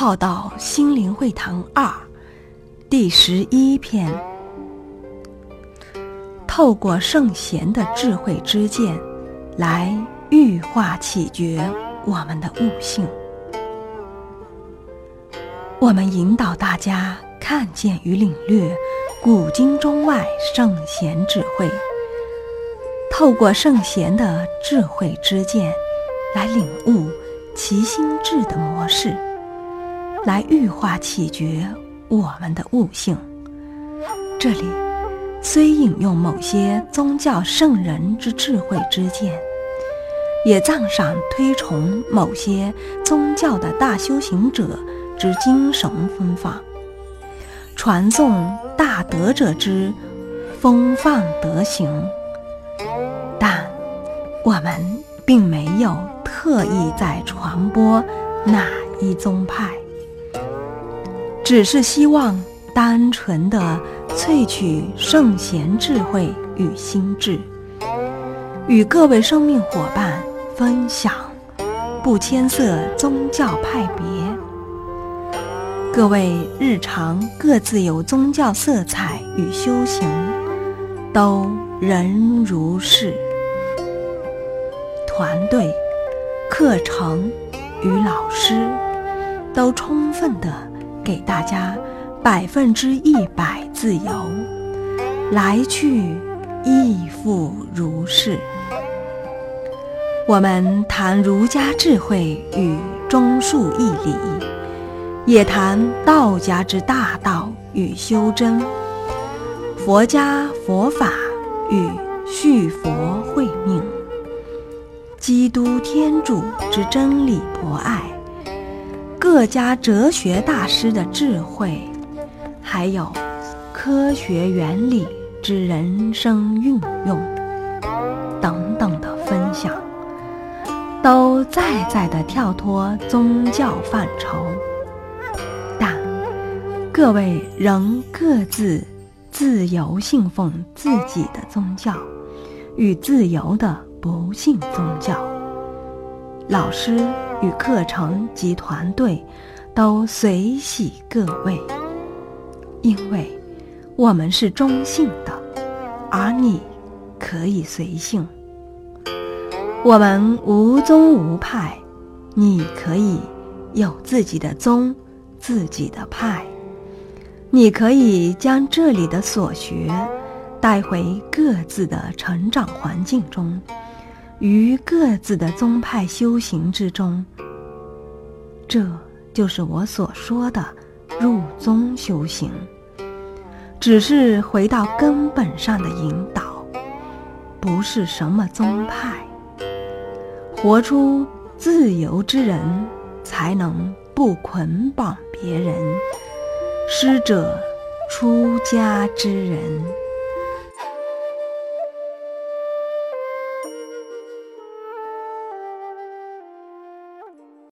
浩道心灵会堂二第十一篇，透过圣贤的智慧之剑，来欲化启觉我们的悟性。我们引导大家看见与领略古今中外圣贤智慧，透过圣贤的智慧之剑，来领悟其心智的模式。来欲化启觉我们的悟性。这里虽引用某些宗教圣人之智慧之见，也赞赏推崇某些宗教的大修行者之精神风范，传颂大德者之风范德行，但我们并没有特意在传播哪一宗派。只是希望单纯的萃取圣贤智慧与心智，与各位生命伙伴分享，不牵涉宗教派别。各位日常各自有宗教色彩与修行，都人如是。团队、课程与老师都充分的。给大家百分之一百自由，来去亦复如是。我们谈儒家智慧与忠恕义理，也谈道家之大道与修真，佛家佛法与续佛慧命，基督天主之真理博爱。各家哲学大师的智慧，还有科学原理之人生运用等等的分享，都在在的跳脱宗教范畴，但各位仍各自自由信奉自己的宗教，与自由的不信宗教。老师。与课程及团队都随喜各位，因为我们是中性的，而你可以随性。我们无宗无派，你可以有自己的宗、自己的派。你可以将这里的所学带回各自的成长环境中。于各自的宗派修行之中，这就是我所说的入宗修行。只是回到根本上的引导，不是什么宗派。活出自由之人，才能不捆绑别人。师者，出家之人。